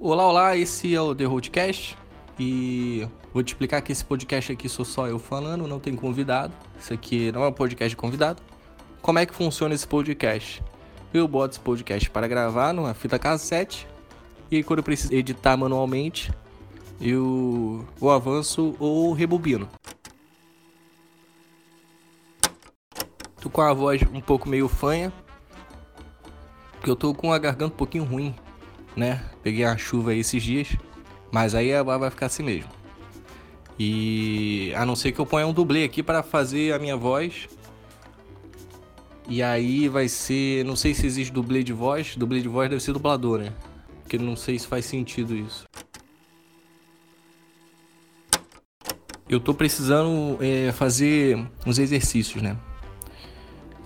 Olá, olá, esse é o The Roadcast e vou te explicar que esse podcast aqui sou só eu falando, não tem convidado. Isso aqui não é um podcast de convidado. Como é que funciona esse podcast? Eu boto esse podcast para gravar numa fita cassete e quando eu preciso editar manualmente, eu ou avanço ou rebobino. Tô com a voz um pouco meio fanha, porque eu tô com a garganta um pouquinho ruim né? Peguei a chuva aí esses dias, mas aí a vai ficar assim mesmo. E a não ser que eu ponha um dublê aqui para fazer a minha voz. E aí vai ser, não sei se existe dublê de voz, dublê de voz deve ser dublador, né? Porque não sei se faz sentido isso. Eu tô precisando é, fazer uns exercícios, né?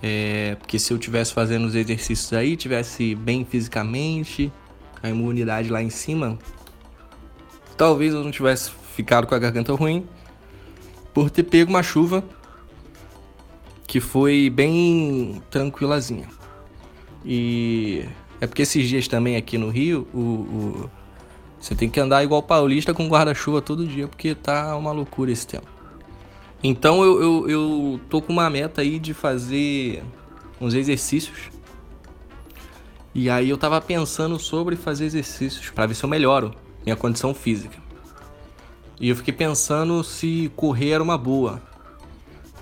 É, porque se eu tivesse fazendo os exercícios aí, tivesse bem fisicamente, a imunidade lá em cima, talvez eu não tivesse ficado com a garganta ruim por ter pego uma chuva que foi bem tranquilazinha. E é porque esses dias também aqui no Rio, o, o você tem que andar igual paulista com guarda-chuva todo dia, porque tá uma loucura esse tempo. Então eu, eu, eu tô com uma meta aí de fazer uns exercícios e aí eu tava pensando sobre fazer exercícios para ver se eu melhoro minha condição física. E eu fiquei pensando se correr era uma boa.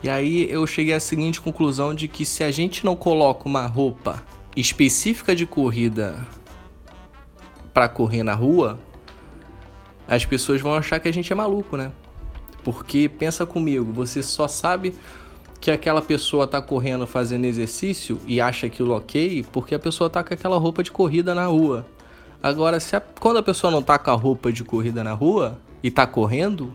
E aí eu cheguei à seguinte conclusão de que se a gente não coloca uma roupa específica de corrida para correr na rua, as pessoas vão achar que a gente é maluco, né? Porque pensa comigo, você só sabe que aquela pessoa tá correndo fazendo exercício e acha aquilo ok, porque a pessoa tá com aquela roupa de corrida na rua. Agora, se a, quando a pessoa não tá com a roupa de corrida na rua e tá correndo,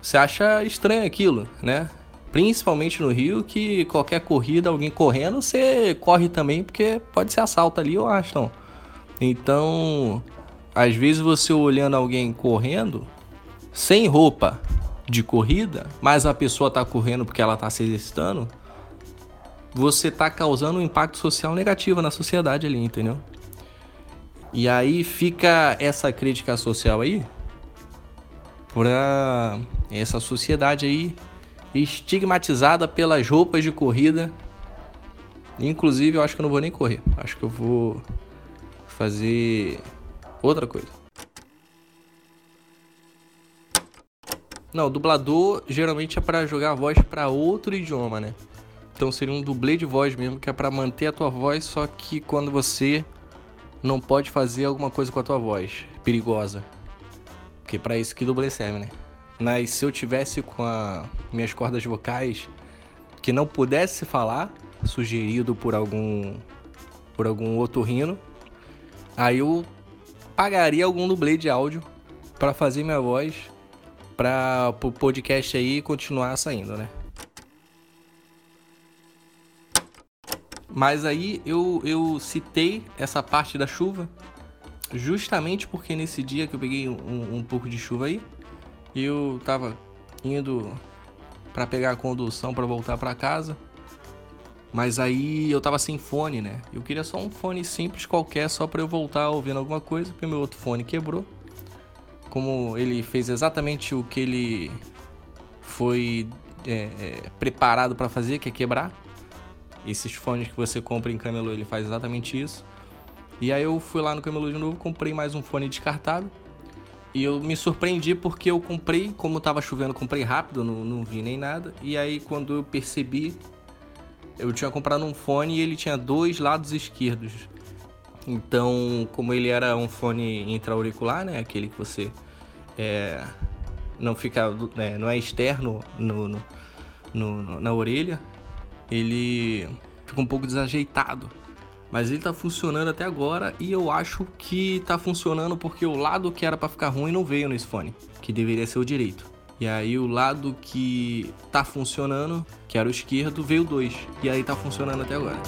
você acha estranho aquilo, né? Principalmente no Rio, que qualquer corrida, alguém correndo, você corre também, porque pode ser assalto ali, acho. Não. Então, às vezes você olhando alguém correndo, sem roupa, de corrida, mas a pessoa está correndo porque ela está se exercitando, você está causando um impacto social negativo na sociedade ali, entendeu? E aí fica essa crítica social aí para essa sociedade aí estigmatizada pelas roupas de corrida. Inclusive, eu acho que eu não vou nem correr. Acho que eu vou fazer outra coisa. Não, dublador geralmente é para jogar a voz para outro idioma, né? Então seria um dublê de voz mesmo, que é para manter a tua voz, só que quando você não pode fazer alguma coisa com a tua voz perigosa. Porque para isso que dublê serve, né? Mas se eu tivesse com as minhas cordas vocais que não pudesse falar, sugerido por algum por algum outro rino, aí eu pagaria algum dublê de áudio para fazer minha voz para o podcast aí continuar saindo, né? Mas aí eu, eu citei essa parte da chuva justamente porque nesse dia que eu peguei um, um pouco de chuva aí, eu tava indo para pegar a condução para voltar para casa. Mas aí eu tava sem fone, né? Eu queria só um fone simples qualquer só para eu voltar ouvindo alguma coisa, porque meu outro fone quebrou como ele fez exatamente o que ele foi é, é, preparado para fazer, que é quebrar. Esses fones que você compra em camelô, ele faz exatamente isso. E aí eu fui lá no camelô de novo, comprei mais um fone descartável. E eu me surpreendi porque eu comprei, como tava chovendo, comprei rápido, não, não vi nem nada. E aí quando eu percebi, eu tinha comprado um fone e ele tinha dois lados esquerdos. Então, como ele era um fone intra-auricular, né? Aquele que você é, não fica, é, não é externo no, no, no, na orelha, ele fica um pouco desajeitado. Mas ele tá funcionando até agora e eu acho que tá funcionando porque o lado que era para ficar ruim não veio nesse fone, que deveria ser o direito. E aí o lado que tá funcionando, que era o esquerdo, veio dois. E aí tá funcionando até agora.